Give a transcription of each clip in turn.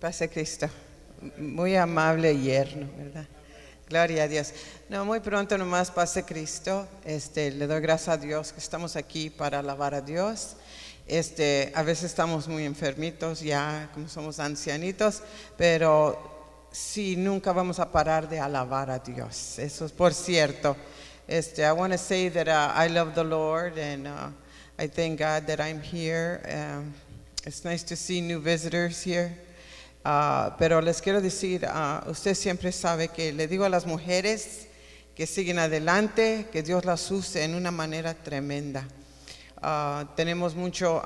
Pase Cristo. Muy amable yerno, ¿verdad? Gloria a Dios. No, muy pronto nomás pase Cristo. Este, le doy gracias a Dios que estamos aquí para alabar a Dios. Este, a veces estamos muy enfermitos ya, como somos ancianitos, pero sí, nunca vamos a parar de alabar a Dios. Eso es por cierto. Este, I want to say that uh, I love the Lord and uh, I thank God that I'm here. Um, it's nice to see new visitors here. Uh, pero les quiero decir, uh, usted siempre sabe que le digo a las mujeres que siguen adelante, que Dios las use en una manera tremenda. Uh, tenemos mucho,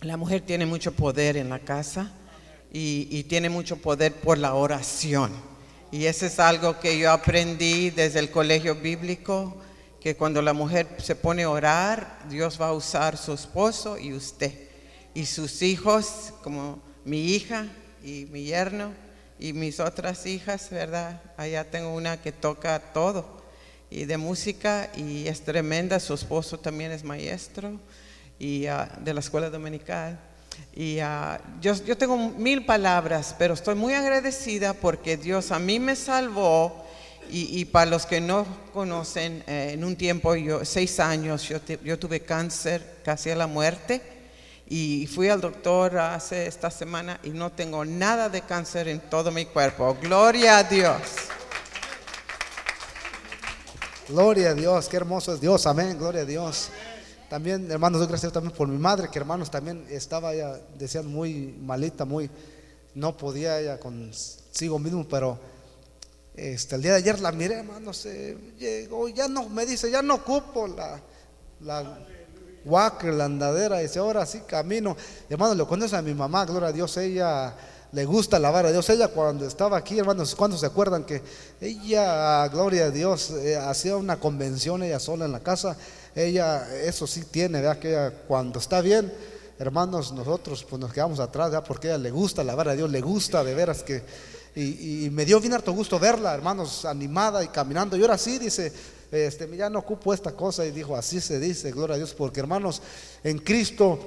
la mujer tiene mucho poder en la casa y, y tiene mucho poder por la oración. Y eso es algo que yo aprendí desde el colegio bíblico, que cuando la mujer se pone a orar, Dios va a usar su esposo y usted. Y sus hijos, como mi hija y mi yerno y mis otras hijas, ¿verdad? Allá tengo una que toca todo y de música y es tremenda, su esposo también es maestro y uh, de la escuela dominical. Y uh, yo, yo, tengo mil palabras, pero estoy muy agradecida porque Dios a mí me salvó y, y para los que no conocen, eh, en un tiempo, yo, seis años, yo, yo tuve cáncer casi a la muerte y fui al doctor hace esta semana y no tengo nada de cáncer en todo mi cuerpo. Gloria a Dios. Gloria a Dios, qué hermoso es Dios, amén, gloria a Dios. También, hermanos, doy gracias también por mi madre, que hermanos también estaba ya, decían, muy malita, muy, no podía ella consigo mismo, pero este, el día de ayer la miré, hermanos, se llegó, ya no, me dice, ya no ocupo la walker, la andadera, dice, ahora sí camino. Hermano, le conoce a mi mamá, gloria a Dios, ella le gusta alabar a Dios. Ella cuando estaba aquí, hermanos, cuando se acuerdan que ella, gloria a Dios, eh, hacía una convención ella sola en la casa? Ella, eso sí tiene, ¿verdad? Que cuando está bien, hermanos, nosotros pues nos quedamos atrás, ¿verdad? Porque ella le gusta alabar a Dios, le gusta de veras que... Y me dio bien harto gusto verla, hermanos, animada y caminando. Y ahora sí, dice, este, ya no ocupo esta cosa y dijo, así se dice, gloria a Dios, porque hermanos, en Cristo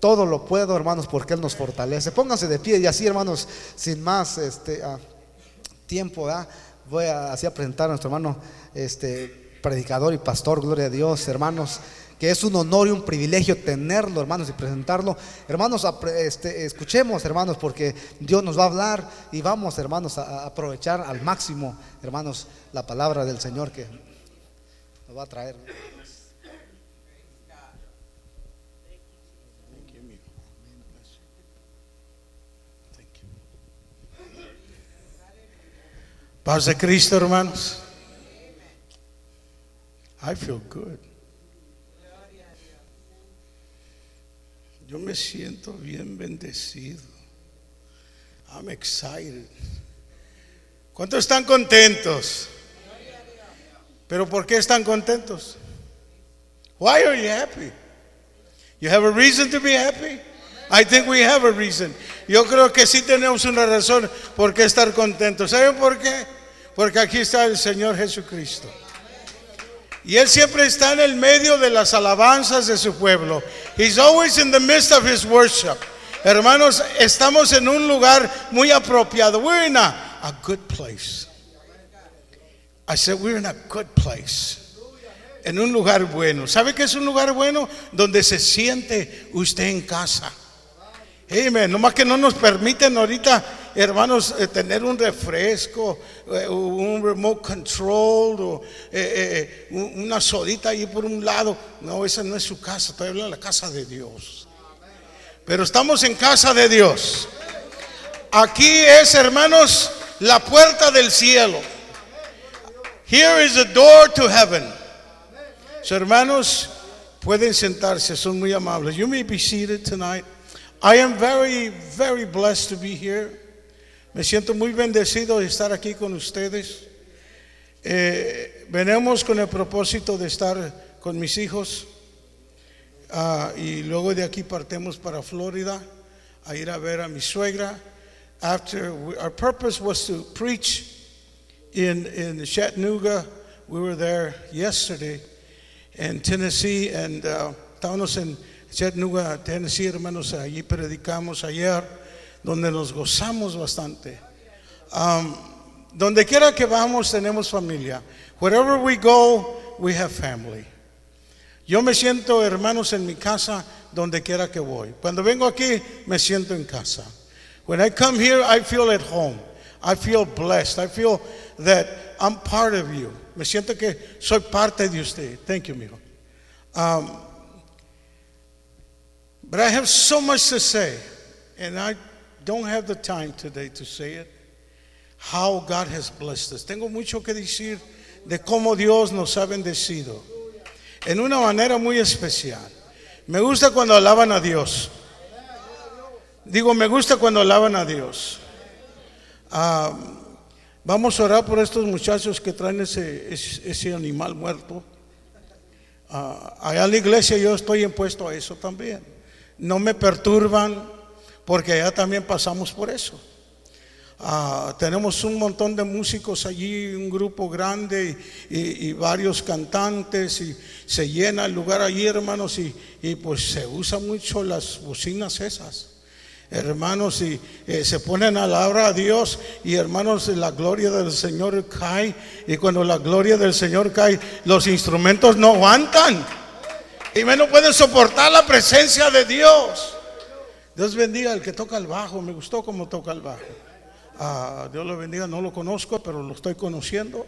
todo lo puedo, hermanos, porque Él nos fortalece. Pónganse de pie y así, hermanos, sin más este, ah, tiempo, ¿verdad? voy a, así a presentar a nuestro hermano este, predicador y pastor, gloria a Dios, hermanos que es un honor y un privilegio tenerlo, hermanos, y presentarlo. Hermanos, este, escuchemos, hermanos, porque Dios nos va a hablar y vamos, hermanos, a, aprovechar al máximo, hermanos, la palabra del Señor que va a traer. Paz de Cristo, hermanos. I feel good. Yo me siento bien bendecido. I'm excited. ¿Cuántos están contentos? Pero ¿por qué están contentos? Why are you happy? You have a reason to be happy? I think we have a reason. Yo creo que sí tenemos una razón por qué estar contentos. ¿Saben por qué? Porque aquí está el Señor Jesucristo. Y Él siempre está en el medio de las alabanzas de su pueblo. He's always in the midst of His worship. Hermanos, estamos en un lugar muy apropiado. We're in a, a good place. I said, we're in a good place. En un lugar bueno. ¿Sabe qué es un lugar bueno? Donde se siente usted en casa. Amen. Nomás que no nos permiten ahorita, hermanos, eh, tener un refresco, eh, un remote control, o eh, eh, una sodita ahí por un lado. No, esa no es su casa, estoy hablando de la casa de Dios. Pero estamos en casa de Dios. Aquí es, hermanos, la puerta del cielo. Here is the door to heaven. So, hermanos, pueden sentarse, son muy amables. You may be seated tonight. I am very, very blessed to be here. Me siento muy bendecido de estar aquí con ustedes. Eh, venimos con el propósito de estar con mis hijos uh, y luego de aquí partemos para Florida a ir a ver a mi suegra. After our purpose was to preach in in Chattanooga. We were there yesterday in Tennessee and uh, en Chattanooga, Tennessee, hermanos, allí predicamos ayer. donde nos gozamos bastante. Um, donde quiera que vamos tenemos familia. Wherever we go, we have family. Yo me siento, hermanos, en mi casa donde quiera que voy. Cuando vengo aquí, me siento en casa. When I come here, I feel at home. I feel blessed. I feel that I'm part of you. Me siento que soy parte de usted. Thank you, mijo. Um, but I have so much to say, and I don't have the time today to say it. How God has blessed us. Tengo mucho que decir de cómo Dios nos ha bendecido en una manera muy especial. Me gusta cuando alaban a Dios. Digo, me gusta cuando alaban a Dios. Ah, vamos a orar por estos muchachos que traen ese, ese, animal muerto. Ah, allá en la iglesia yo estoy impuesto a eso también. No me perturban porque allá también pasamos por eso. Ah, tenemos un montón de músicos allí, un grupo grande y, y varios cantantes y se llena el lugar allí, hermanos, y, y pues se usan mucho las bocinas esas. Hermanos, y eh, se ponen a la obra a Dios y hermanos, la gloria del Señor cae y cuando la gloria del Señor cae, los instrumentos no aguantan y menos pueden soportar la presencia de Dios. Dios bendiga al que toca el bajo, me gustó como toca el bajo. Ah, Dios lo bendiga, no lo conozco, pero lo estoy conociendo.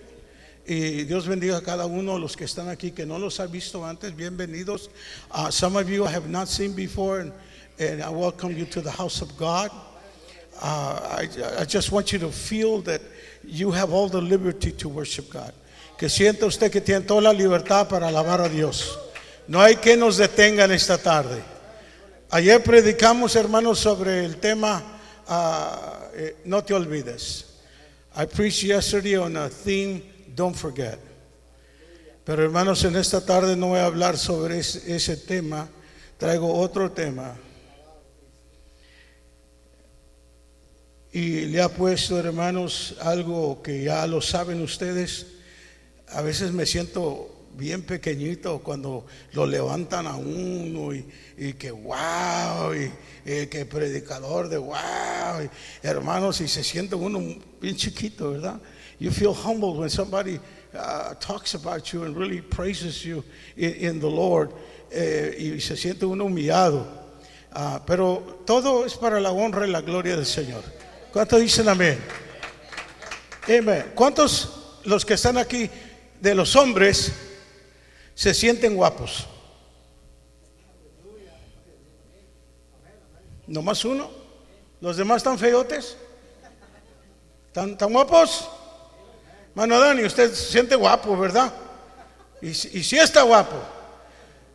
Y Dios bendiga a cada uno de los que están aquí que no los ha visto antes. Bienvenidos. Some of you have not seen before, and I welcome you to the house of God. Uh, I, I just want you to feel that you have all the liberty to worship God. Que sienta usted que tiene toda la libertad para alabar a Dios. No hay que nos detengan esta tarde. Ayer predicamos, hermanos, sobre el tema uh, eh, No te olvides. I preached yesterday on a theme, Don't forget. Pero hermanos, en esta tarde no voy a hablar sobre ese, ese tema. Traigo otro tema. Y le ha puesto, hermanos, algo que ya lo saben ustedes. A veces me siento bien pequeñito cuando lo levantan a uno y, que wow, y, que predicador de wow, hermanos, y se siente uno bien chiquito, ¿verdad? You feel humbled when somebody uh, talks about you and really praises you in, the Lord, eh, y se siente uno humillado. Ah, pero todo es para la honra y la gloria del Señor. ¿Cuántos dicen amén? ¿Cuántos los que están aquí de los hombres se sienten guapos? ¿Nomás uno? ¿Los demás están feotes? ¿Están, tan guapos? Mano Dani, usted se siente guapo, ¿verdad? Y, y sí está guapo.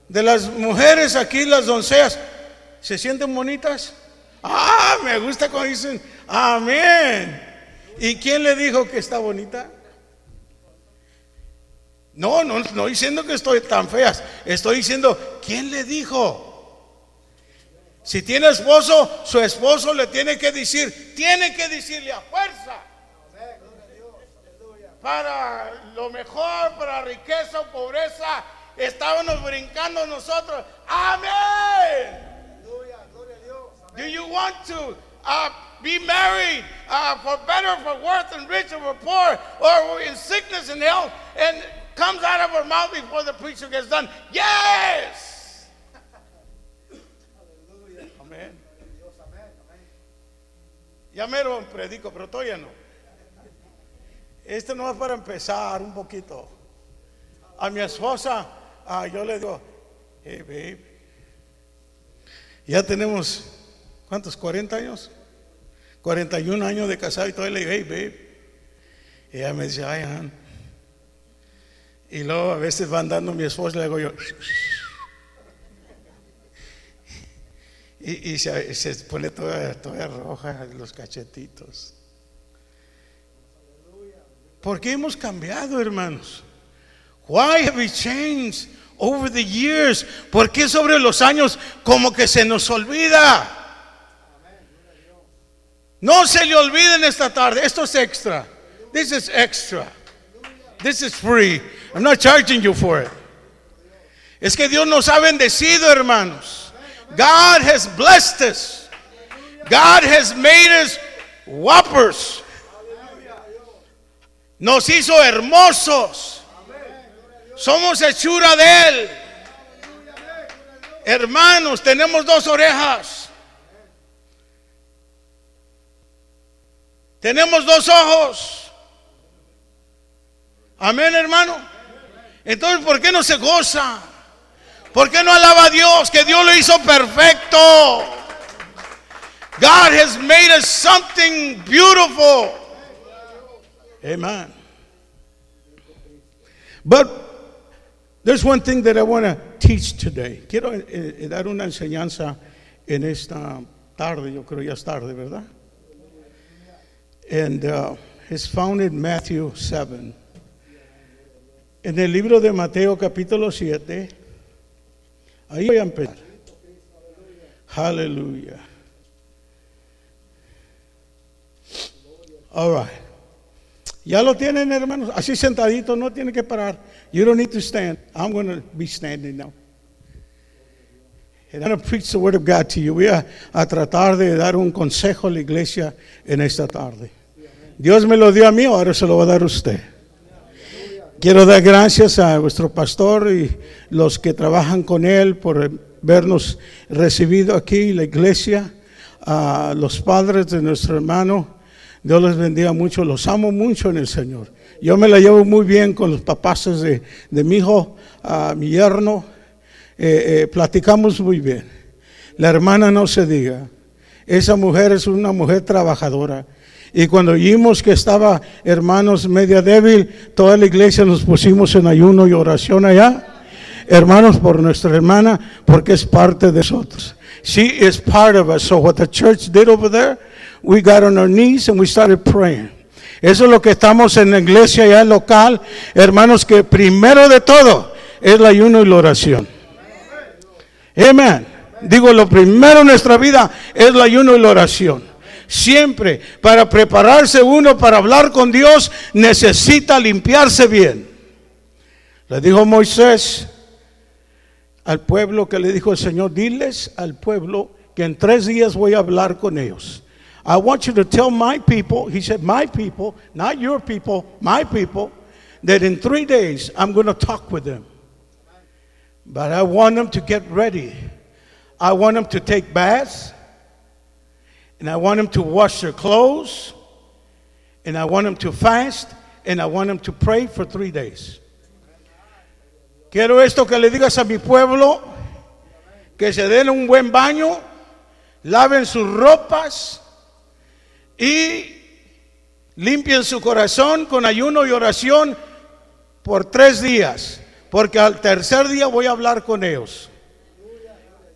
De las mujeres aquí, las doncellas, ¿se sienten bonitas? Ah, me gusta cuando dicen, amén. ¿Y quién le dijo que está bonita? No, no, no diciendo que estoy tan feas. Estoy diciendo, ¿quién le dijo? Si tiene esposo, su esposo le tiene que decir, tiene que decirle a fuerza. Para lo mejor, para riqueza o pobreza, estábamos brincando nosotros. Amén. Do you want to be married uh, for better, for worse, and rich, or for poor, or in sickness and health? And comes out of our mouth before the preacher gets done. Yes. Amén. Ya mero predico, pero todavía no. Esto no es para empezar un poquito. A mi esposa, ah, yo le digo, hey babe, ya tenemos, ¿cuántos? ¿40 años? 41 años de casado y todavía le digo, hey babe. Y ella me dice, ay, han. Y luego a veces va andando mi esposa y le digo yo. Y, se, pone toda, toda roja los cachetitos. ¿Por qué hemos cambiado, hermanos? Why have we changed over the years? ¿Por qué sobre los años como que se nos olvida? No se le olviden esta tarde. Esto es extra. This is extra. This is free. I'm not charging you for it. Es que Dios nos ha bendecido, hermanos. God has blessed us. God has made us whoppers. Nos hizo hermosos. Somos hechura de Él. Hermanos, tenemos dos orejas. Tenemos dos ojos. Amén, hermano. Entonces, ¿por qué no se goza? ¿Por qué no alaba a Dios? Que Dios lo hizo perfecto. God has made us something beautiful. Amen. But there's one thing that I want to teach today. Quiero eh, eh, dar una enseñanza en esta tarde, yo creo ya es tarde, ¿verdad? And uh, it's found in Matthew 7. En el libro de Mateo capítulo 7, ahí voy a empezar. Aleluya. All right. Ya lo tienen, hermanos. Así sentadito, no tiene que parar. You don't need to stand. I'm going to be standing now. And I'm going to preach the word of God to you. Voy a, a tratar de dar un consejo a la iglesia en esta tarde. Dios me lo dio a mí, ahora se lo va a dar a usted. Quiero dar gracias a vuestro pastor y los que trabajan con él por vernos recibido aquí, la iglesia, a los padres de nuestro hermano. Dios les bendiga mucho, los amo mucho en el Señor. Yo me la llevo muy bien con los papás de, de mi hijo, a mi yerno. Eh, eh, platicamos muy bien. La hermana no se diga. Esa mujer es una mujer trabajadora. Y cuando vimos que estaba, hermanos, media débil, toda la iglesia nos pusimos en ayuno y oración allá. Hermanos, por nuestra hermana, porque es parte de nosotros. She is part of us. So what the church did over there, we got on our knees and we started praying. Eso es lo que estamos en la iglesia ya local, hermanos, que primero de todo es el ayuno y la oración. Amén. Digo, lo primero en nuestra vida es el ayuno y la oración. Siempre, para prepararse uno para hablar con Dios, necesita limpiarse bien. Le dijo Moisés al pueblo que le dijo el Señor, diles al pueblo que en tres días voy a hablar con ellos. I want you to tell my people, he said, my people, not your people, my people, that in three days I'm going to talk with them. But I want them to get ready. I want them to take baths. And I want them to wash their clothes. And I want them to fast. And I want them to pray for three days. Quiero esto que le digas a mi pueblo, que se den un buen baño, laven sus ropas y limpien su corazón con ayuno y oración por tres días, porque al tercer día voy a hablar con ellos.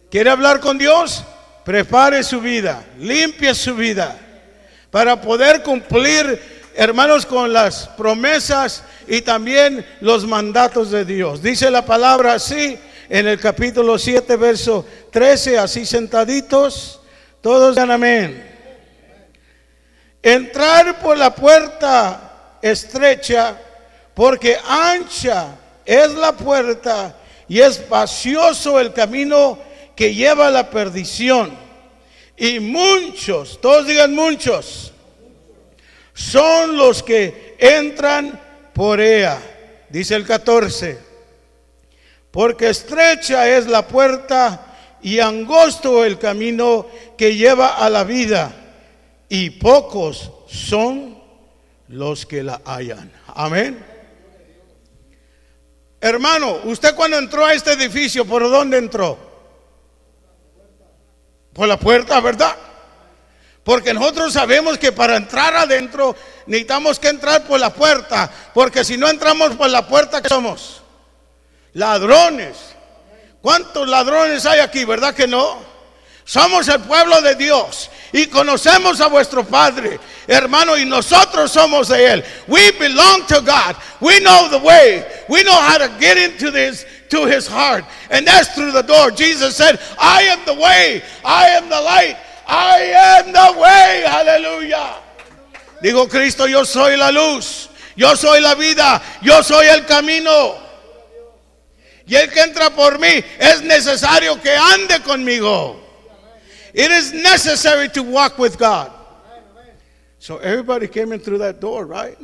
¿Quiere hablar con Dios? Prepare su vida, limpie su vida, para poder cumplir, hermanos, con las promesas y también los mandatos de Dios. Dice la palabra así en el capítulo 7, verso 13, así sentaditos, todos digan amén. Entrar por la puerta estrecha, porque ancha es la puerta y espacioso el camino que lleva a la perdición. Y muchos, todos digan muchos, son los que entran por ella. Dice el 14, porque estrecha es la puerta y angosto el camino que lleva a la vida, y pocos son los que la hallan. Amén. Hermano, usted cuando entró a este edificio, ¿por dónde entró? Por la puerta, ¿verdad? Porque nosotros sabemos que para entrar adentro necesitamos que entrar por la puerta. Porque si no entramos por la puerta, ¿qué somos? Ladrones. ¿Cuántos ladrones hay aquí, verdad que no? Somos el pueblo de Dios y conocemos a vuestro Padre, hermano, y nosotros somos de Él. We belong to God. We know the way. We know how to get into this to His heart, and that's through the door. Jesus said, "I am the way. I am the light. I am the way." Aleluya. Digo Cristo, yo soy la luz. Yo soy la vida. Yo soy el camino. Y el que entra por mí es necesario que ande conmigo. It is necessary to walk with God. So everybody came in through that door, right?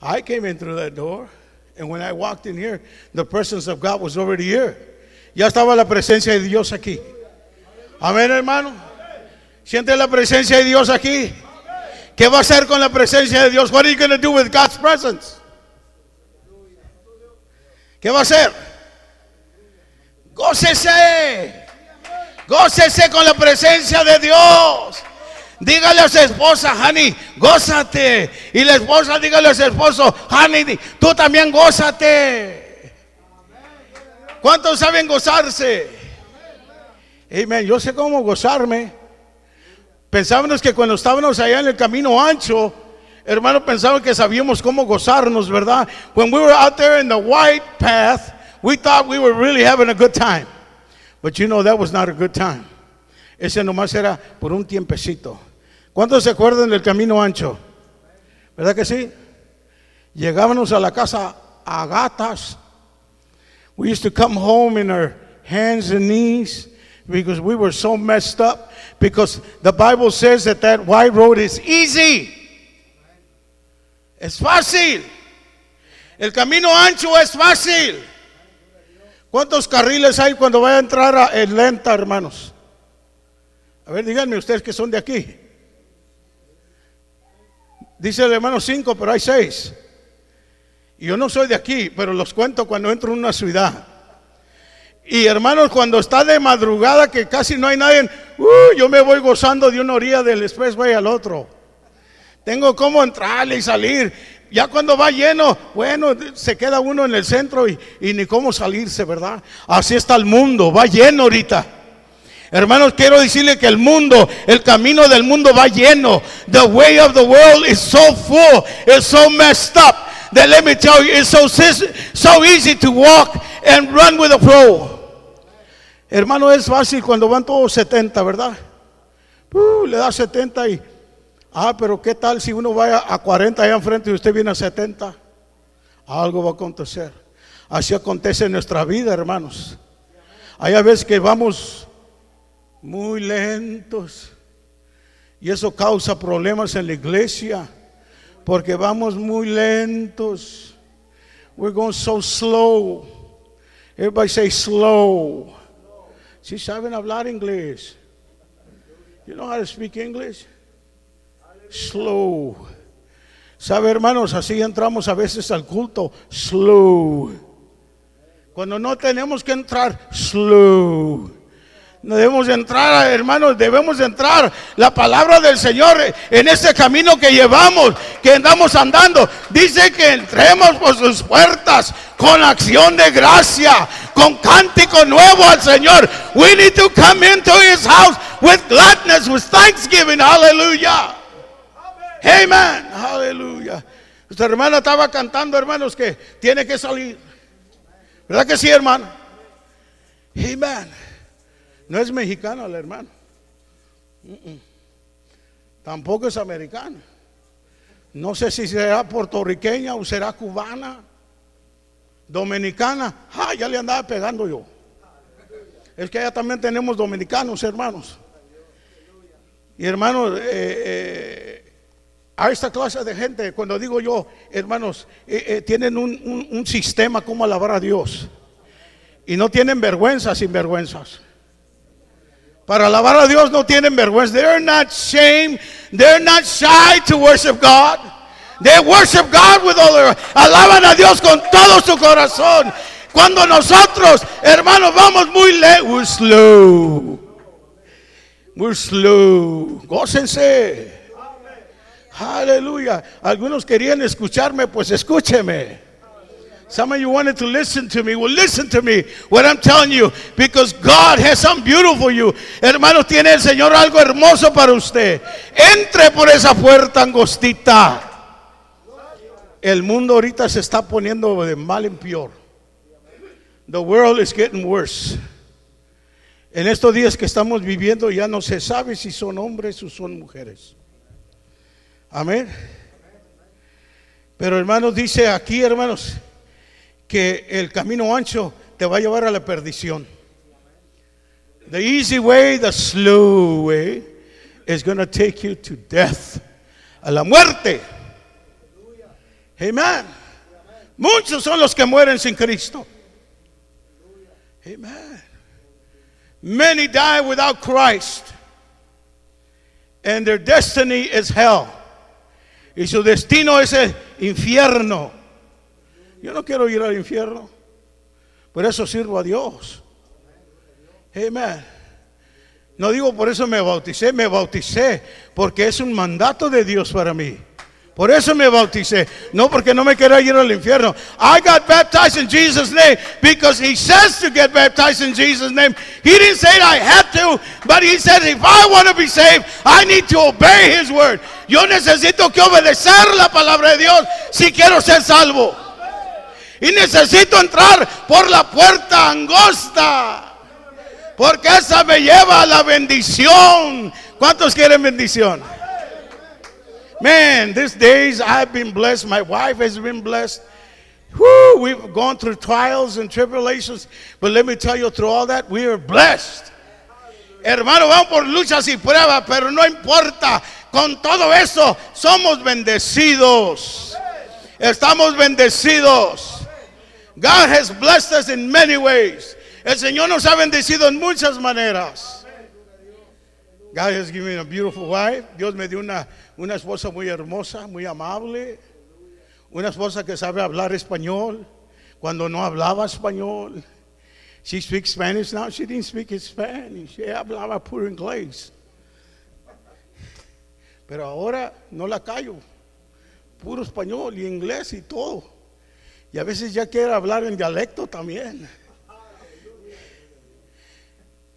I came in through that door. And when I walked in here, the presence of God was already here. Ya estaba la presencia de Dios aquí. Amén, hermano. Siente la presencia de Dios aquí. ¿Qué va a hacer con la presencia de Dios? What are you going to do with God's presence? ¿Qué va a hacer? Gócese. Gócese con la presencia de Dios. Dígale a su esposa, honey, gózate. Y la esposa, dígale a su esposo, honey, tú también gózate. ¿Cuántos saben gozarse? Amén. Yo sé cómo gozarme. Pensábamos que cuando estábamos allá en el camino ancho, hermano, pensaban que sabíamos cómo gozarnos, ¿verdad? When we were out there in the white path, we thought we were really having a good time. But you know that was not a good time. Ese nomás era por un tiempecito. ¿Cuántos se acuerdan del camino ancho? ¿Verdad que sí? Llegábamos a la casa a gatas. We used to come home in our hands and knees because we were so messed up. Because the Bible says that that white road is easy. Es fácil. El camino ancho es fácil. ¿Cuántos carriles hay cuando vaya a entrar a- en lenta, hermanos? A ver, díganme ustedes que son de aquí. Dice el hermano cinco, pero hay seis. Y yo no soy de aquí, pero los cuento cuando entro en una ciudad. Y hermanos, cuando está de madrugada que casi no hay nadie, uh, yo me voy gozando de una orilla del expressway al otro. Tengo cómo entrarle y salir. Ya cuando va lleno, bueno, se queda uno en el centro y, y ni cómo salirse, ¿verdad? Así está el mundo, va lleno ahorita. Hermanos, quiero decirle que el mundo, el camino del mundo va lleno. The way of the world is so full, it's so messed up that let me tell you, it's so, so easy to walk and run with a flow. Hermano, es fácil cuando van todos 70, ¿verdad? Uh, le da 70 y, ah, pero ¿qué tal si uno vaya a 40 allá enfrente y usted viene a 70? Algo va a acontecer. Así acontece en nuestra vida, hermanos. Hay veces que vamos muy lentos y eso causa problemas en la iglesia porque vamos muy lentos. We're going so slow. Everybody say slow. Si saben hablar inglés. You know how to speak English? Slow. ¿Sabe, hermanos? Así entramos a veces al culto. Slow. Cuando no tenemos que entrar, slow. Debemos entrar, hermanos, debemos entrar la palabra del Señor en este camino que llevamos, que andamos andando. Dice que entremos por sus puertas con acción de gracia, con cántico nuevo al Señor. We need to come into his house with gladness, with thanksgiving. Hallelujah. Amen. Aleluya. Nuestra hermana estaba cantando, hermanos, que tiene que salir. ¿Verdad que sí, hermano? Amen. No es mexicana la hermana. Mm-mm. Tampoco es americana. No sé si será puertorriqueña o será cubana, dominicana. Ah, ya le andaba pegando yo. Es que allá también tenemos dominicanos, hermanos. Y hermanos, eh, eh, a esta clase de gente, cuando digo yo, hermanos, eh, tienen un, sistema como alabar a Dios. Y no tienen vergüenzas. Para alabar a Dios no tienen vergüenza. They're not shame. They're not shy to worship God. They worship God with all their alaban a Dios con todo su corazón. Cuando nosotros, hermanos, vamos muy lejos, we're slow. We're slow. Gócense. Aleluya. Algunos querían escucharme, pues escúcheme. Some of you wanted to listen to me. Well, listen to me. What I'm telling you, because God has something beautiful for you. Hermanos, tiene el Señor algo hermoso para usted. Entre por esa puerta angostita. El mundo ahorita se está poniendo de mal en peor. The world is getting worse. En estos días que estamos viviendo ya no se sabe si son hombres o son mujeres. Amén. Pero hermanos, dice aquí, hermanos, que el camino ancho te va a llevar a la perdición. The easy way, the slow way, is going to take you to death. A la muerte. Amen. Muchos son los que mueren sin Cristo. Amen. Many die without Christ. And their destiny is hell. Y su destino es el infierno. Yo no quiero ir al infierno. Por eso sirvo a Dios. Amen. No digo por eso me bauticé, me bauticé porque es un mandato de Dios para mí. Por eso me bauticé, no porque no me quiera ir al infierno. I got baptized in Jesus' name because He says to get baptized in Jesus' name. He didn't say I had to, but He said if I want to be saved, I need to obey His word. Yo necesito que obedecer la palabra de Dios si quiero ser salvo. Y necesito entrar por la puerta angosta. Porque esa me lleva a la bendición. ¿Cuántos quieren bendición? Man, these days I've been blessed. My wife has been blessed. Whew, we've gone through trials and tribulations. But let me tell you, through all that, we are blessed. Hermano, vamos por luchas y pruebas, pero no importa. Con todo eso, somos bendecidos. Estamos bendecidos. God has blessed us in many ways. El Señor nos ha bendecido en muchas maneras. God has given me a beautiful wife. Dios me dio una, una esposa muy hermosa, muy amable. Una esposa que sabe hablar español cuando no hablaba español. She speaks Spanish now. She didn't speak Spanish. Ella hablaba puro inglés. Pero ahora no la callo. Puro español y inglés y todo. Y a veces ya quiere hablar en dialecto también.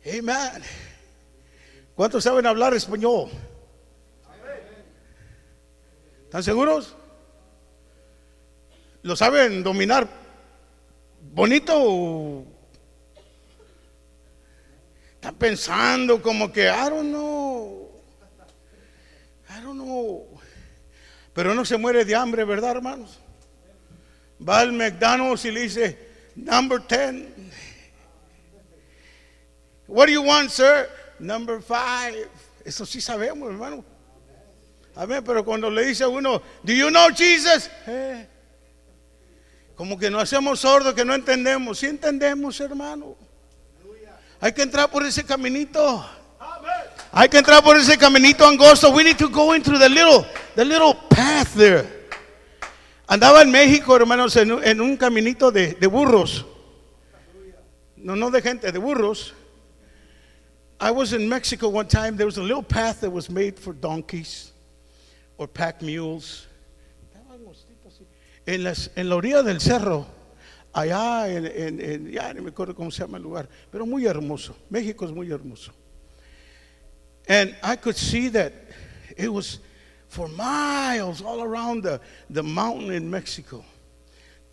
Amen. ¿Cuántos saben hablar español? ¿Están seguros? ¿Lo saben dominar bonito están pensando como que, I don't know, I don't know. Pero no se muere de hambre, ¿verdad, hermanos? Va al McDonald's y le dice, number 10. What do you want, sir? Number 5. Eso sí sabemos, hermano. Amén, pero cuando le dice a uno, do you know Jesus? Eh, como que no hacemos sordos, que no entendemos. Sí entendemos, hermano. Hay que entrar por ese caminito. Hay que entrar por ese caminito angosto. We need to go into the little, the little path there. Andaba en México, hermanos, en, un- caminito de, burros. No, no de gente, de burros. I was in Mexico one time. There was a little path that was made for donkeys or pack mules. En, las- la orilla del cerro, allá en- ya no me acuerdo cómo se llama el lugar, pero muy hermoso. México es muy hermoso. And I could see that it was for miles all around the, the mountain in Mexico.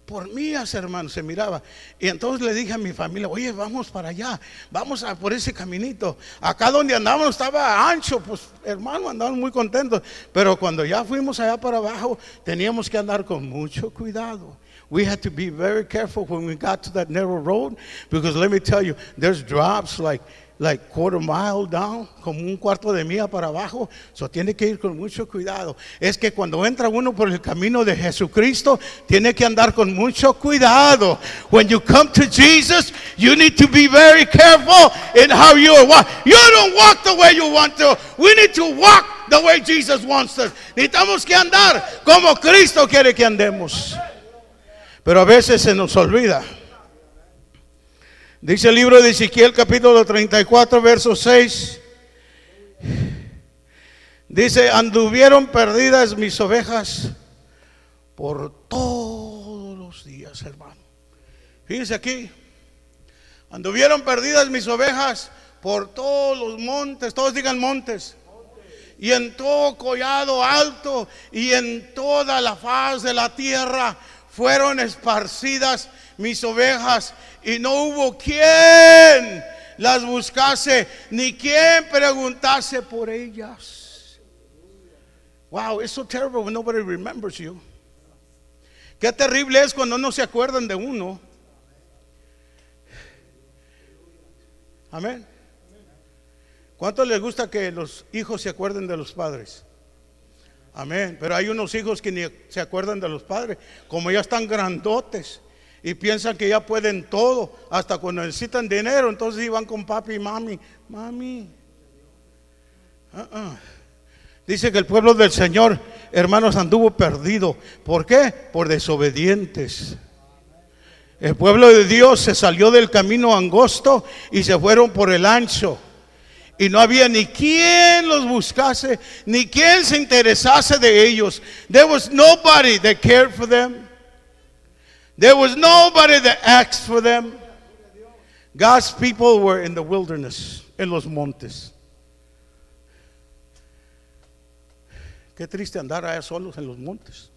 Por mías, hermano, se miraba. Y entonces le dije a mi familia, oye, vamos para allá, vamos a por ese caminito. Acá donde andábamos estaba ancho, pues hermano, andábamos muy contentos. Pero cuando ya fuimos allá para abajo, teníamos que andar con mucho cuidado. We had to be very careful when we got to that narrow road, because let me tell you, there's drops like like quarter mile down, como un cuarto de milla para abajo, so tiene que ir con mucho cuidado. Es que cuando entra uno por el camino de Jesucristo, tiene que andar con mucho cuidado. When you come to Jesus, you need to be very careful in how you walk. You don't walk the way you want to. We need to walk the way Jesus wants us. Necesitamos que andar como Cristo quiere que andemos. Pero a veces se nos olvida. Dice el libro de Ezequiel capítulo 34, verso 6. Dice, anduvieron perdidas mis ovejas por todos los días, hermano. Fíjense aquí, anduvieron perdidas mis ovejas por todos los montes, todos digan montes, y en todo collado alto y en toda la faz de la tierra fueron esparcidas mis ovejas y no hubo quien las buscase ni quien preguntase por ellas. Wow, it's so terrible when nobody remembers you. Qué terrible es cuando no se acuerdan de uno. Amén. ¿Cuánto les gusta que los hijos se acuerden de los padres? Amén. Pero hay unos hijos que ni se acuerdan de los padres, como ya están grandotes y piensan que ya pueden todo, hasta cuando necesitan dinero, entonces iban con papi y mami. Mami. Uh-uh. Dice que el pueblo del Señor, hermanos, anduvo perdido. ¿Por qué? Por desobedientes. El pueblo de Dios se salió del camino angosto y se fueron por el ancho. Y no había ni quien los buscase, ni quien se interesase de ellos. There was nobody that cared for them. There was nobody that asked for them. God's people were in the wilderness, en los montes. Qué triste andar allá solos en los montes.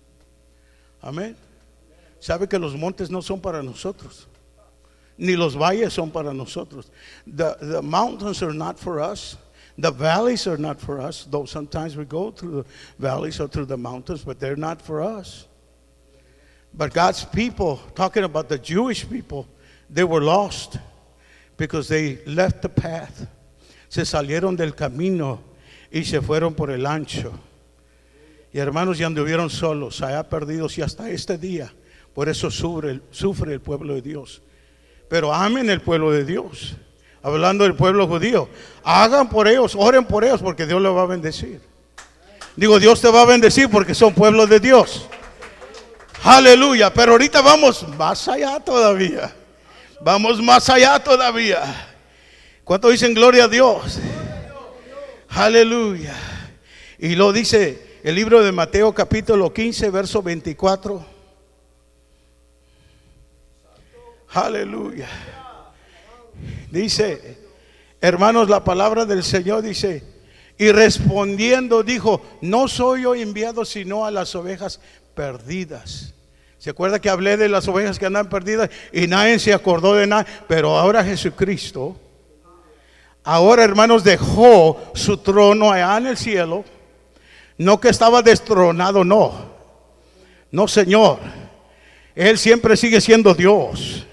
Amén. Sabe que los montes no son para nosotros. Ni los valles son para nosotros. The, the mountains are not for us. The valleys are not for us, though sometimes we go through the valleys or through the mountains, but they're not for us. But God's people, talking about the Jewish people, they were lost because they left the path. Se salieron del camino y se fueron por el ancho. Y hermanos, ya anduvieron solos, allá perdidos y hasta este día. Por eso sufre, sufre el pueblo de Dios. Pero amen el pueblo de Dios. Hablando del pueblo judío. Hagan por ellos, oren por ellos porque Dios los va a bendecir. Digo, Dios te va a bendecir porque son pueblos de Dios. Aleluya. Pero ahorita vamos más allá todavía. Vamos más allá todavía. ¿Cuánto dicen gloria a Dios? Aleluya. Y lo dice el libro de Mateo capítulo 15, verso 24. Aleluya. Dice, hermanos, la palabra del Señor dice, y respondiendo dijo, no soy yo enviado sino a las ovejas perdidas. ¿Se acuerda que hablé de las ovejas que andan perdidas y nadie se acordó de nada? Pero ahora Jesucristo, ahora hermanos, dejó su trono allá en el cielo. No que estaba destronado, no. No, Señor. Él siempre sigue siendo Dios.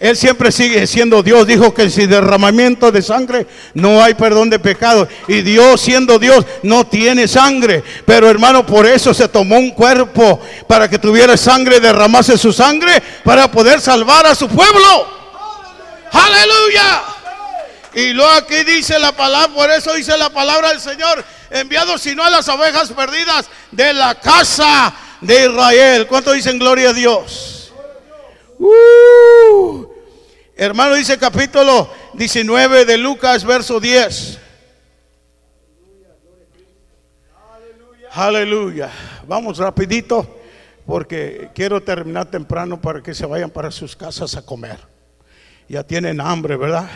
Él siempre sigue siendo Dios. Dijo que sin derramamiento de sangre no hay perdón de pecado. Y Dios siendo Dios no tiene sangre. Pero hermano, por eso se tomó un cuerpo para que tuviera sangre, derramase su sangre para poder salvar a su pueblo. Aleluya. Y luego aquí dice la palabra, por eso dice la palabra del Señor, enviado sino a las ovejas perdidas de la casa de Israel. ¿Cuánto dicen gloria a Dios? Uh. Hermano, dice capítulo 19 de Lucas, verso 10. Aleluya. Vamos rapidito porque quiero terminar temprano para que se vayan para sus casas a comer. Ya tienen hambre, ¿verdad?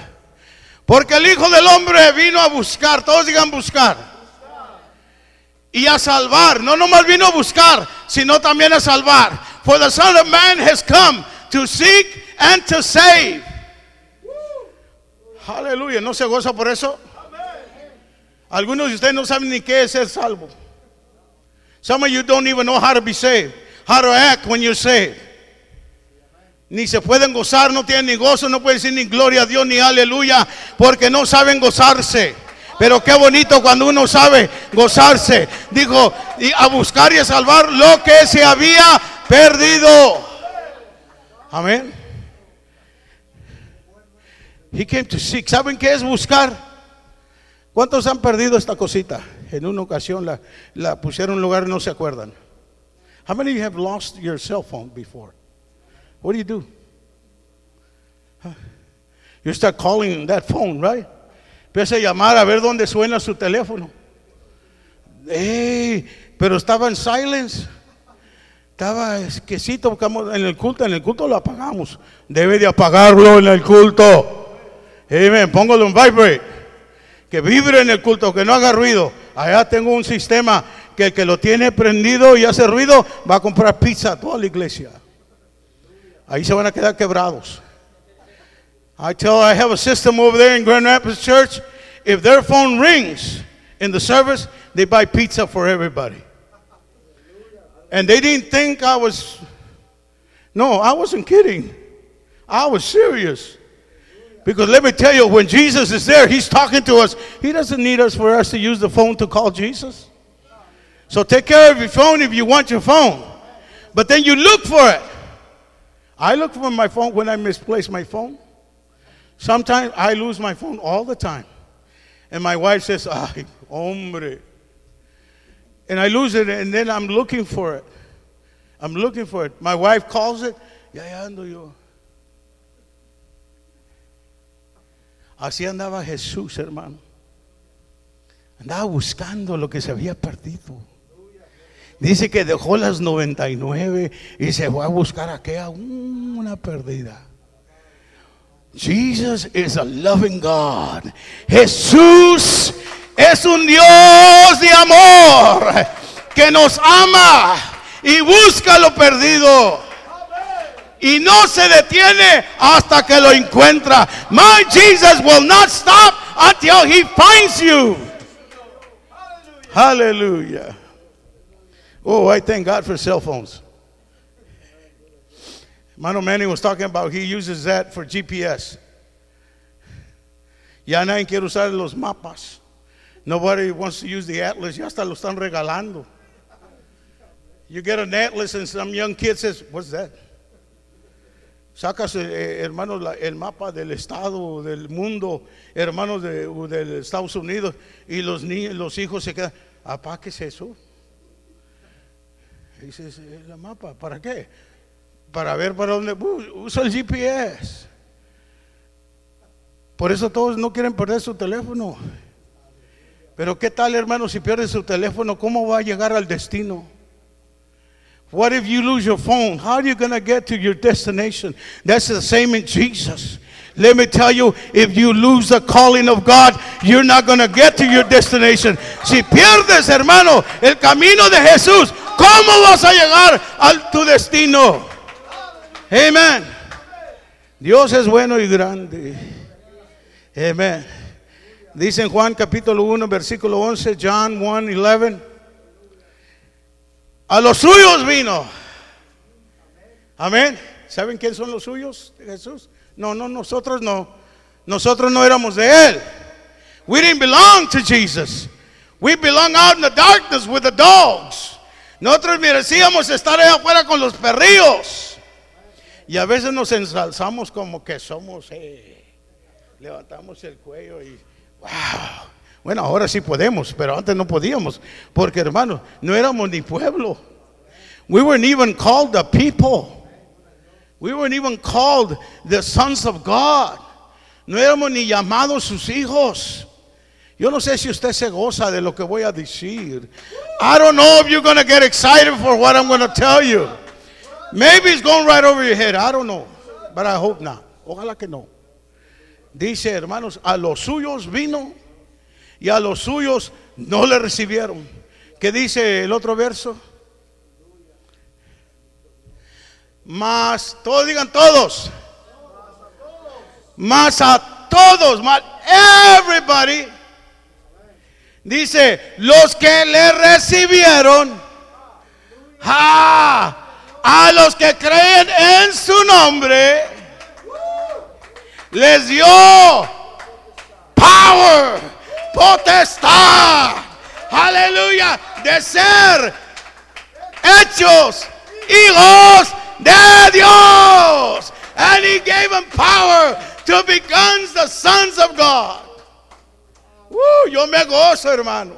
Porque el Hijo del Hombre vino a buscar, todos digan buscar. Y a salvar, no nomás vino a buscar, sino también a salvar. For the Son of Man has come to seek and to save. Aleluya, ¿no se goza por eso? Algunos de ustedes no saben ni qué es ser salvo. Some of you don't even know how to be saved, how to act when you're saved. Ni se pueden gozar, no tienen ni gozo, no pueden decir ni gloria a Dios ni aleluya, porque no saben gozarse. Pero qué bonito cuando uno sabe gozarse. Dijo, y a buscar y a salvar lo que se había perdido. Amén. He came to seek. ¿Saben qué es buscar? ¿Cuántos han perdido esta cosita? En una ocasión la, pusieron en un lugar y no se acuerdan. How many of you have lost your cell phone before? What do you do? You start calling that phone, right? Empieza a llamar a ver dónde suena su teléfono. Hey, pero estaba en silence. Estaba esquisito en el culto, en el culto lo apagamos. Debe de apagarlo en el culto. Amén, póngalo en vibrate. Que vibre en el culto, que no haga ruido. Allá tengo un sistema que el que lo tiene prendido y hace ruido va a comprar pizza a toda la iglesia. Ahí se van a quedar quebrados. I tell I have a system over there in Grand Rapids Church. If their phone rings in the service, they buy pizza for everybody. And they didn't think I was, no, I wasn't kidding. I was serious. Because let me tell you, when Jesus is there, He's talking to us. He doesn't need us for us to use the phone to call Jesus. So take care of your phone if you want your phone. But then you look for it. I look for my phone when I misplace my phone. Sometimes I lose my phone all the time. And my wife says, Ay, hombre. And I lose it, and then I'm looking for it. I'm looking for it. My wife calls it, ya, ando yo. Así andaba Jesús, hermano. Andaba buscando lo que se había perdido. Dice que dejó las 99 y se fue a buscar aquella una perdida. Jesus is a loving God. Jesús es un Dios de amor que nos ama y busca lo perdido. Y no se detiene hasta que lo encuentra. My Jesus will not stop until he finds you. Hallelujah. Oh, I thank God for cell phones. Mano Manny was talking about he uses that for GPS. Ya nadie quiere usar los mapas. Nobody wants to use the atlas. Ya hasta lo están regalando. You get an atlas and some young kid says, What's that? Sacas, eh, hermanos, la- el mapa del estado, del mundo, hermanos de, de Estados Unidos, y los niños, los hijos se quedan, ¿apá qué es eso? Y dices, el mapa, ¿para qué? Para ver para dónde, uh, usa el GPS. Por eso todos no quieren perder su teléfono. Pero ¿qué tal, hermano, si pierde su teléfono? ¿Cómo va a llegar al destino? What if you lose your phone? How are you going to get to your destination? That's the same in Jesus. Let me tell you, if you lose the calling of God, you're not going to get to your destination. Si pierdes, hermano, el camino de Jesús, ¿cómo vas a llegar a tu destino? Amen. Dios es bueno y grande. Amen. Dice en Juan capítulo 1, versículo 11, John 1, 11. A los suyos vino. Amén. ¿Saben quién son los suyos Jesús? No, no, nosotros no. Nosotros no éramos de Él. We didn't belong to Jesus. We belong out in the darkness with the dogs. Nosotros merecíamos estar allá afuera con los perrillos. Y a veces nos ensalzamos como que somos, eh, levantamos el cuello y, wow. Bueno, ahora sí podemos, pero antes no podíamos, porque hermanos, no éramos ni pueblo. We weren't even called the people. We weren't even called the sons of God. No éramos ni llamados sus hijos. Yo no sé si usted se goza de lo que voy a decir. I don't know if you're going to get excited for what I'm going to tell you. Maybe it's going right over your head. I don't know. But I hope not. Ojalá que no. Dice, hermanos, a los suyos vino y a los suyos no le recibieron. ¿Qué dice el otro verso? Más, todos digan todos. Más a todos, más everybody. Dice, los que le recibieron, a los que creen en su nombre, les dio power, potestad, aleluya, de ser hechos hijos de Dios. And he gave them power to become the sons of God. Uh, yo me gozo, hermano.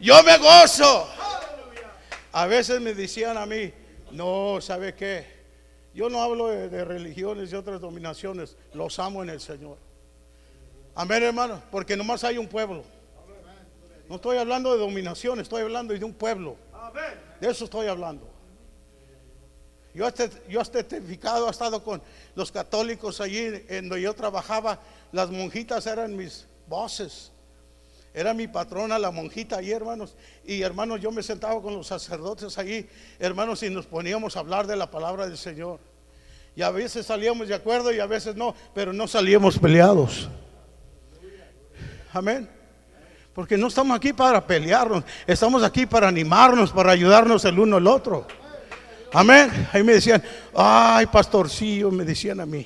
Yo me gozo. A veces me decían a mí, no, ¿sabe qué? Yo no hablo de, de religiones y otras dominaciones, los amo en el Señor. Amén, hermano, porque nomás hay un pueblo. No estoy hablando de dominación, estoy hablando de un pueblo. De eso estoy hablando. Yo, yo he testificado, he estado con los católicos allí en donde yo trabajaba. Las monjitas eran mis bosses. Era mi patrona, la monjita allí, hermanos. Y hermanos, yo me sentaba con los sacerdotes allí, hermanos, y nos poníamos a hablar de la palabra del Señor. Y a veces salíamos de acuerdo y a veces no, pero no salíamos peleados. Amén. Porque no estamos aquí para pelearnos, estamos aquí para animarnos, para ayudarnos el uno al otro. Amén. Ahí me decían, ay, pastorcillo, me decían a mí.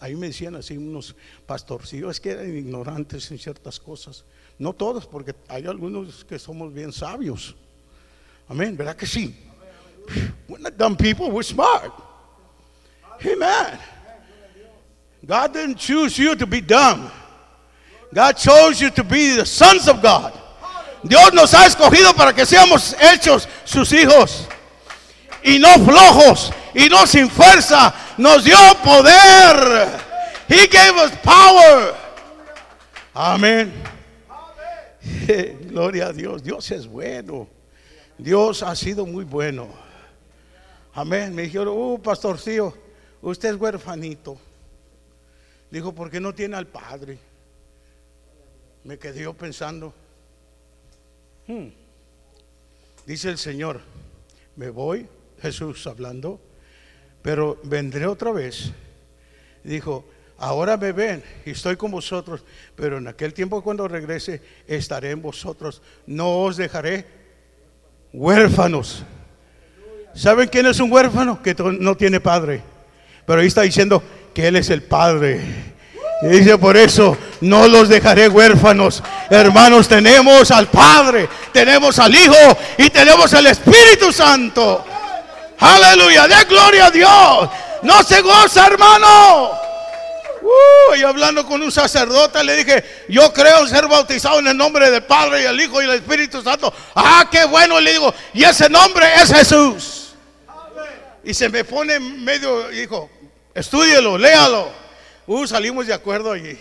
Ahí me decían así unos pastorcillos, es que eran ignorantes en ciertas cosas. No todos, porque hay algunos que somos bien sabios. Amén, ¿verdad que sí? We're not dumb people, we're smart. Amen. God didn't choose you to be dumb. God chose you to be the sons of God. Dios nos ha escogido para que seamos hechos sus hijos. Y no flojos, y no sin fuerza. Nos dio poder. He gave us power. Amén. Gloria a Dios. Dios es bueno. Dios ha sido muy bueno. Amén. Me dijeron, uh, pastorcillo, usted es huerfanito. Dijo, ¿por qué no tiene al padre? Me quedé yo pensando. hmm, Dice el Señor, me voy, Jesús hablando, pero vendré otra vez. Dijo, ahora me ven y estoy con vosotros, pero en aquel tiempo cuando regrese estaré en vosotros. No os dejaré huérfanos. ¿Saben quién es un huérfano? Que no tiene padre. Pero ahí está diciendo que Él es el Padre. Y dice, por eso no los dejaré huérfanos. Hermanos, tenemos al Padre, tenemos al Hijo y tenemos al Espíritu Santo. Aleluya, de gloria a Dios. No se goza, hermano. Uh, y hablando con un sacerdote le dije, yo creo ser bautizado en el nombre del Padre y el Hijo y el Espíritu Santo. Ah, qué bueno, le digo, y ese nombre es Jesús. Y se me pone medio, dijo, estúdielo, léalo. Uh, salimos de acuerdo y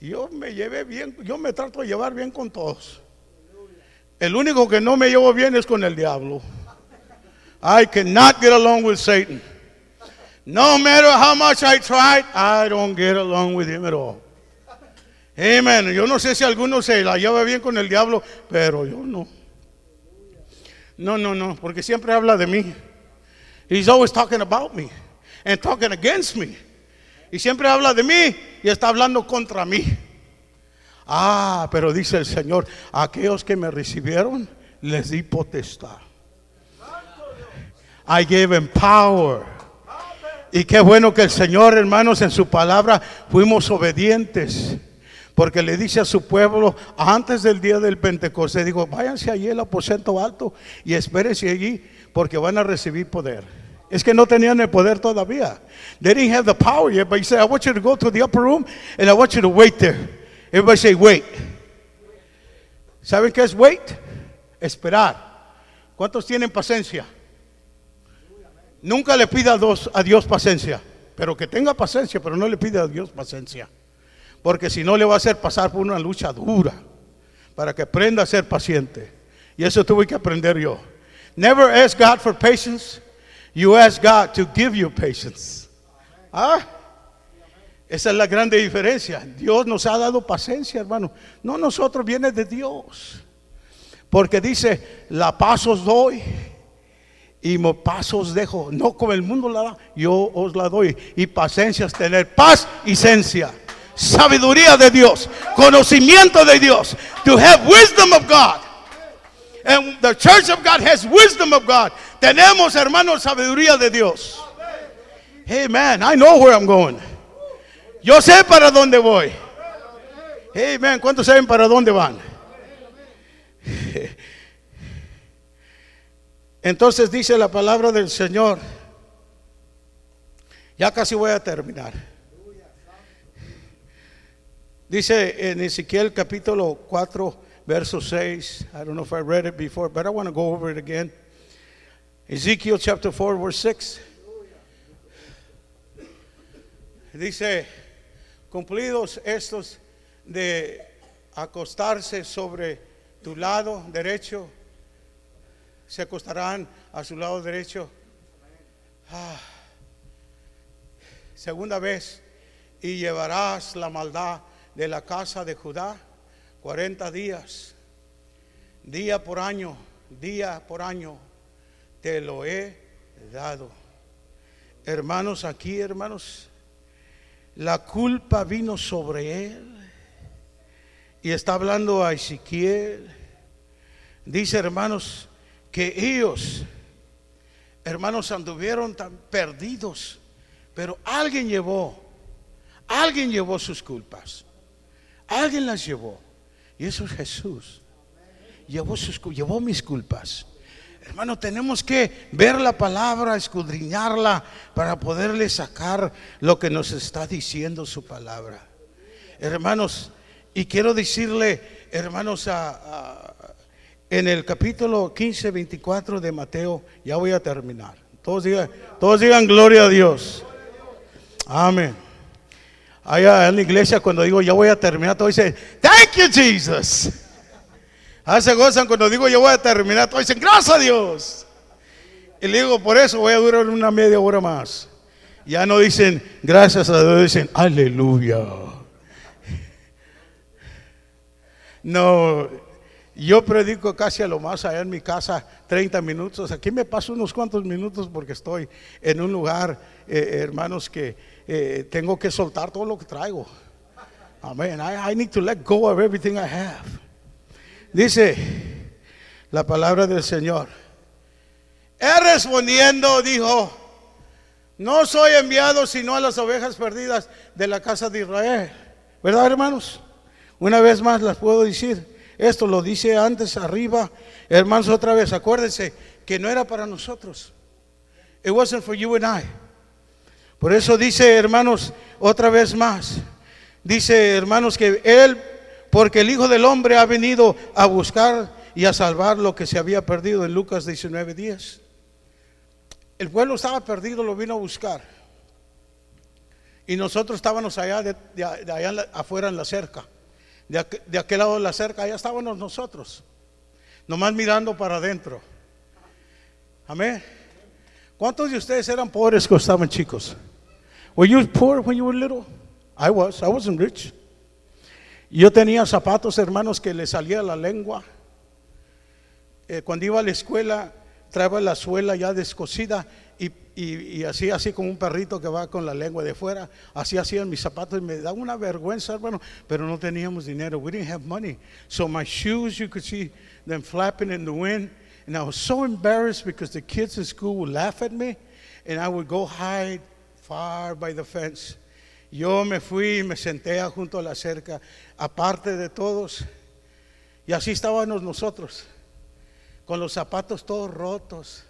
yo me llevé bien, yo me trato de llevar bien con todos. El único que no me llevo bien es con el diablo. I cannot get along with Satan. No matter how much I tried, I don't get along with him at all. Amen. Yo no sé si alguno se la lleva bien con el diablo, pero yo no. No, no, no, porque siempre habla de mí. He's always talking about me and talking against me. Y siempre habla de mí y está hablando contra mí. Ah, pero dice el Señor, aquellos que me recibieron, les di potestad. I gave him power. Y qué bueno que el Señor, hermanos, en su palabra fuimos obedientes. Porque le dice a su pueblo, antes del día del Pentecostés, digo, váyanse allí al aposento alto y espérense allí porque van a recibir poder. Es que no tenían el poder todavía. They didn't have the power yet, but he said, I want you to go to the upper room and I want you to wait there. Everybody say, wait. ¿Saben qué es wait? Esperar. ¿Cuántos tienen paciencia? Nunca le pida a Dios, a Dios paciencia, pero que tenga paciencia, pero no le pida a Dios paciencia. Porque si no le va a hacer pasar por una lucha dura para que aprenda a ser paciente. Y eso tuve que aprender yo. Never ask God for patience. You ask God to give you patience. Ah, esa es la grande diferencia. Dios nos ha dado paciencia, hermano. No nosotros, viene de Dios. Porque dice, la paz os doy y paz os dejo. No como el mundo la da, yo os la doy. Y paciencia es tener paz y ciencia. Sabiduría de Dios, conocimiento de Dios. To have wisdom of God. And the church of God has wisdom of God. Tenemos, hermanos, sabiduría de Dios. Hey man, I know where I'm going. Yo sé para dónde voy. Hey man, ¿cuántos saben para dónde van? Entonces dice la palabra del Señor. Ya casi voy a terminar. Dice en Ezequiel capítulo 4, verso 6. I don't know if I read it before, but I want to go over it again. Ezekiel chapter 4, verse 6. Dice, cumplidos estos de acostarse sobre tu lado derecho, se acostarán a su lado derecho. Ah. Segunda vez, y llevarás la maldad de la casa de Judá 40 días, día por año, día por año, te lo he dado. Hermanos, aquí, hermanos, la culpa vino sobre él. Y está hablando a Ezequiel. Dice, hermanos, que ellos, hermanos, anduvieron tan perdidos Pero alguien llevó, alguien llevó sus culpas. Alguien las llevó. Y eso es Jesús. Llevó, sus, llevó mis culpas. Hermano, tenemos que ver la palabra, escudriñarla para poderle sacar lo que nos está diciendo su palabra. Hermanos, y quiero decirle, hermanos, en el capítulo 15, 24 de Mateo, ya voy a terminar. Todos digan, todos digan gloria a Dios. Amén. Allá en la iglesia cuando digo ya voy a terminar, todos dicen, thank you Jesus. Ah, se gozan cuando digo yo voy a terminar, todos dicen, gracias a Dios. Y le digo, por eso voy a durar una media hora más. Ya no dicen, gracias a Dios, dicen, aleluya. No, yo predico casi a lo más allá en mi casa 30 minutos. Aquí me paso unos cuantos minutos porque estoy en un lugar, eh, hermanos, que eh, tengo que soltar todo lo que traigo. Amén. I, I need to let go of everything I have. Dice la palabra del Señor. Él respondiendo dijo, no soy enviado sino a las ovejas perdidas de la casa de Israel. ¿Verdad, hermanos? Una vez más las puedo decir. Esto lo dice antes arriba. Hermanos, otra vez, acuérdense que no era para nosotros. It wasn't for you and I. Por eso dice, hermanos, otra vez más. Dice, hermanos, que Él porque el Hijo del Hombre ha venido a buscar y a salvar lo que se había perdido en Lucas 19:10. El pueblo estaba perdido, lo vino a buscar. Y nosotros estábamos allá, de, allá afuera en la cerca. De, de, aquel lado de la cerca, allá estábamos nosotros. Nomás mirando para adentro. Amén. ¿Cuántos de ustedes eran pobres cuando estaban chicos? Were you poor when you were little? I was. I wasn't rich. Yo tenía zapatos, hermanos, que le salía la lengua. Eh, cuando iba a la escuela, traía la suela ya descosida y, hacía así como un perrito que va con la lengua de fuera. Así hacían mis zapatos y me daba una vergüenza, hermano, pero no teníamos dinero. We didn't have money. So my shoes, you could see them flapping in the wind. And I was so embarrassed because the kids in school would laugh at me and I would go hide far by the fence. Yo me fui y me senté junto a la cerca, aparte de todos. Y así estábamos nosotros, con los zapatos todos rotos,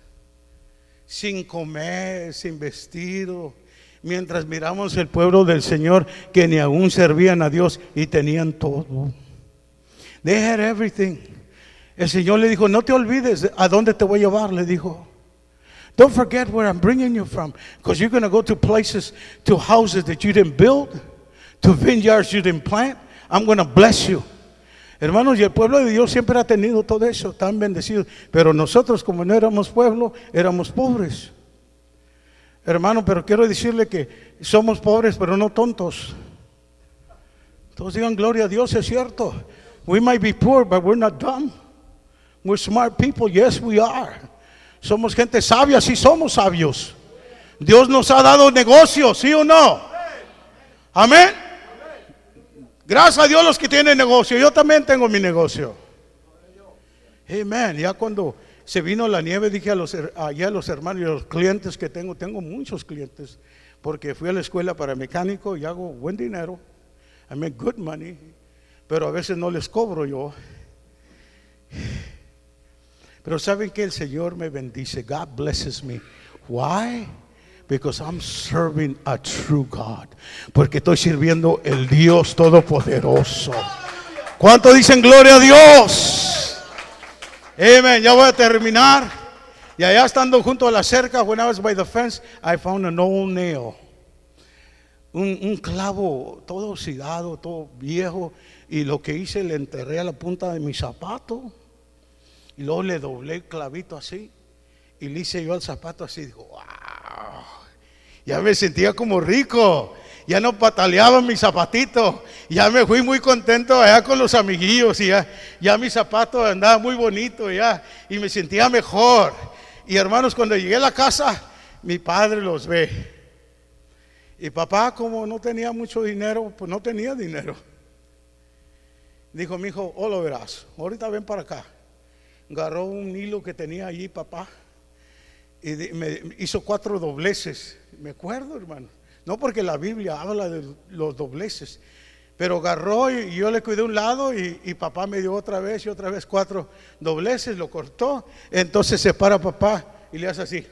sin comer, sin vestido, mientras miramos el pueblo del Señor que ni aún servían a Dios y tenían todo. They had everything. El Señor le dijo, no te olvides a dónde te voy a llevar, le dijo. Don't forget where I'm bringing you from because you're going to go to places, to houses that you didn't build, to vineyards you didn't plant. I'm going to bless you. Hermanos, y el pueblo de Dios siempre ha tenido todo eso, tan bendecido. Pero nosotros, como no éramos pueblo, éramos pobres. Hermano, pero quiero decirle que somos pobres, pero no tontos. Todos digan gloria a Dios, es cierto. We might be poor, but we're not dumb. We're smart people. Yes, we are. Somos gente sabia, sí somos sabios. Dios nos ha dado negocio, ¿sí o no? Amén. Gracias a Dios los que tienen negocio. Yo también tengo mi negocio. Amén. Ya cuando se vino la nieve, dije a los, allá a los hermanos y a los clientes que tengo, tengo muchos clientes, porque fui a la escuela para mecánico y hago buen dinero. I make good money, pero a veces no les cobro yo. Pero saben que el Señor me bendice. God blesses me. Why? Because I'm serving a true God. Porque estoy sirviendo el Dios Todopoderoso. ¿Cuánto dicen gloria a Dios? Amen. Ya voy a terminar. Y allá estando junto a la cerca, when I was by the fence, I found an old nail. Un, un clavo todo oxidado, todo viejo. Y lo que hice, le enterré a la punta de mi zapato. Y luego le doblé el clavito así. Y le hice yo al zapato así. Dijo, wow. Ya me sentía como rico. Ya no pataleaba mi zapatito. Ya me fui muy contento allá con los amiguillos. Y ya, ya mi zapato andaba muy bonito. Ya, y me sentía mejor. Y hermanos, cuando llegué a la casa, mi padre los ve. Y papá, como no tenía mucho dinero, pues no tenía dinero. Dijo, mi hijo, oh lo verás. Ahorita ven para acá agarró un hilo que tenía allí papá y me hizo cuatro dobleces. Me acuerdo, hermano. No porque la Biblia habla de los dobleces. Pero agarró y yo le cuidé un lado y, papá me dio otra vez y otra vez cuatro dobleces, lo cortó. Entonces se para papá y le hace así.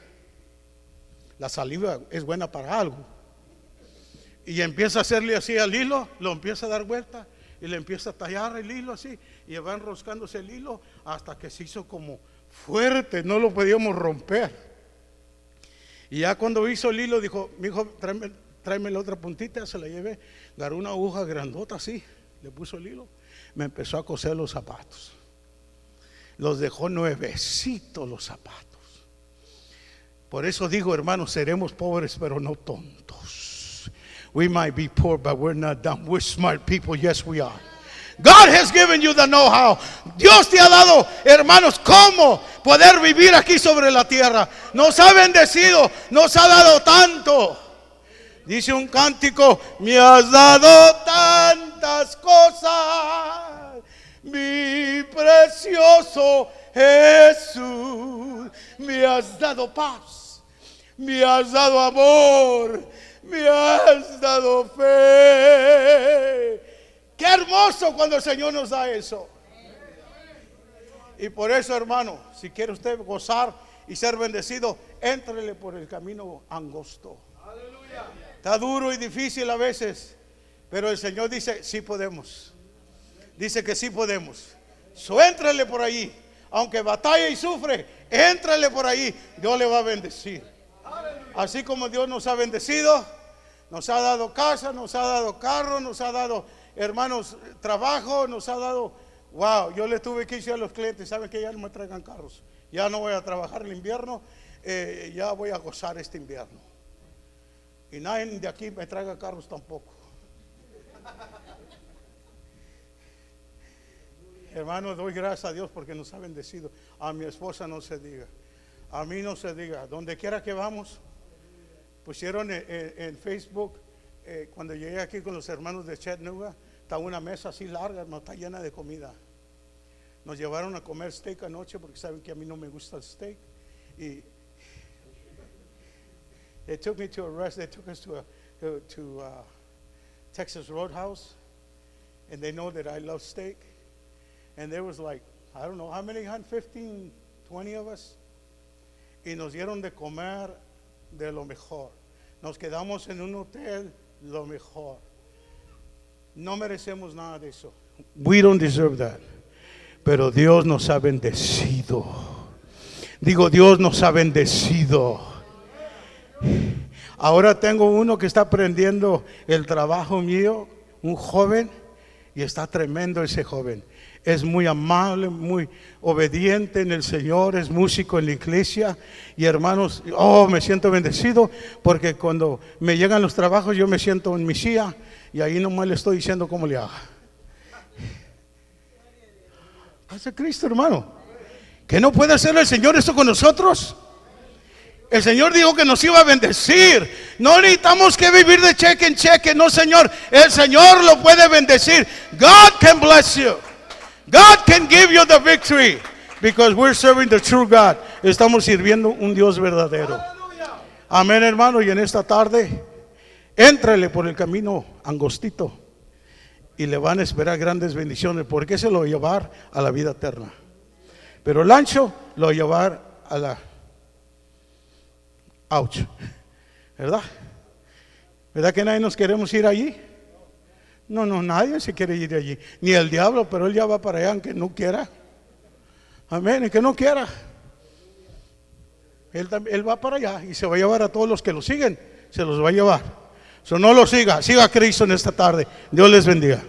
La saliva es buena para algo. Y empieza a hacerle así al hilo, lo empieza a dar vuelta y le empieza a tallar el hilo así. Y va enroscándose el hilo hasta que se hizo como fuerte, no lo podíamos romper. Y ya cuando hizo el hilo, dijo, mi hijo, tráeme, tráeme la otra puntita, se la llevé, agarró una aguja grandota así, le puso el hilo, me empezó a coser los zapatos. Los dejó nuevecitos los zapatos. Por eso digo, hermanos, seremos pobres, pero no tontos. We might be poor, but we're not dumb. We're smart people. Yes, we are. God has given you the know-how. Dios te ha dado, hermanos, cómo poder vivir aquí sobre la tierra. Nos ha bendecido, nos ha dado tanto. Dice un cántico, me has dado tantas cosas, mi precioso Jesús. Me has dado paz, me has dado amor, me has dado fe. Cuando el Señor nos da eso. Y por eso, hermano, si quiere usted gozar y ser bendecido, éntrele por el camino angosto. Está duro y difícil a veces, pero el Señor dice, sí podemos. Dice que sí podemos. So, por ahí. Aunque batalla y sufre, éntrale por ahí. Dios le va a bendecir. Así como Dios nos ha bendecido, nos ha dado casa, nos ha dado carro, nos ha dado hermanos, trabajo nos ha dado, wow, yo le tuve que decir a los clientes, ¿saben que ya no me traigan carros? Ya no voy a trabajar el invierno, eh, ya voy a gozar este invierno. Y nadie de aquí me traiga carros tampoco. Hermano, doy gracias a Dios porque nos ha bendecido. A mi esposa no se diga. A mí no se diga. Donde quiera que vamos, pusieron en Facebook eh, cuando llegué aquí con los hermanos de Chattanooga, estaba una mesa así larga, no está llena de comida. Nos llevaron a comer steak anoche porque saben que a mí no me gusta el steak. Y they took me to a rest. They took us to a to, uh, Texas Roadhouse, and they know that I love steak. And there was like I don't know how many, 15, 20 of us. Y nos dieron de comer de lo mejor. Nos quedamos en un hotel lo mejor. No merecemos nada de eso. We don't deserve that. Pero Dios nos ha bendecido. Digo, Dios nos ha bendecido. Ahora tengo uno que está aprendiendo el trabajo mío, un joven, y está tremendo ese joven. Es muy amable, muy obediente en el Señor, es músico en la iglesia. Y hermanos, oh, me siento bendecido porque cuando me llegan los trabajos yo me siento en mi silla y ahí nomás le estoy diciendo cómo le haga. Hace Cristo, hermano. ¿Que no puede hacer el Señor esto con nosotros? El Señor dijo que nos iba a bendecir. No necesitamos que vivir de cheque en cheque. No, Señor. El Señor lo puede bendecir. God can bless you. God can give you the victory because we're serving the true God. Estamos sirviendo un Dios verdadero. Amén, hermano. Y en esta tarde, éntrale por el camino angostito y le van a esperar grandes bendiciones porque se lo va a llevar a la vida eterna. Pero el ancho lo va a llevar a la ouch. ¿Verdad? ¿Verdad que nadie nos queremos ir allí? No, no, nadie se quiere ir allí. Ni el diablo, pero él ya va para allá aunque no quiera. Amén, y que no quiera. Él, él, va para allá y se va a llevar a todos los que lo siguen. Se los va a llevar. So, no lo siga, siga a Cristo en esta tarde. Dios les bendiga.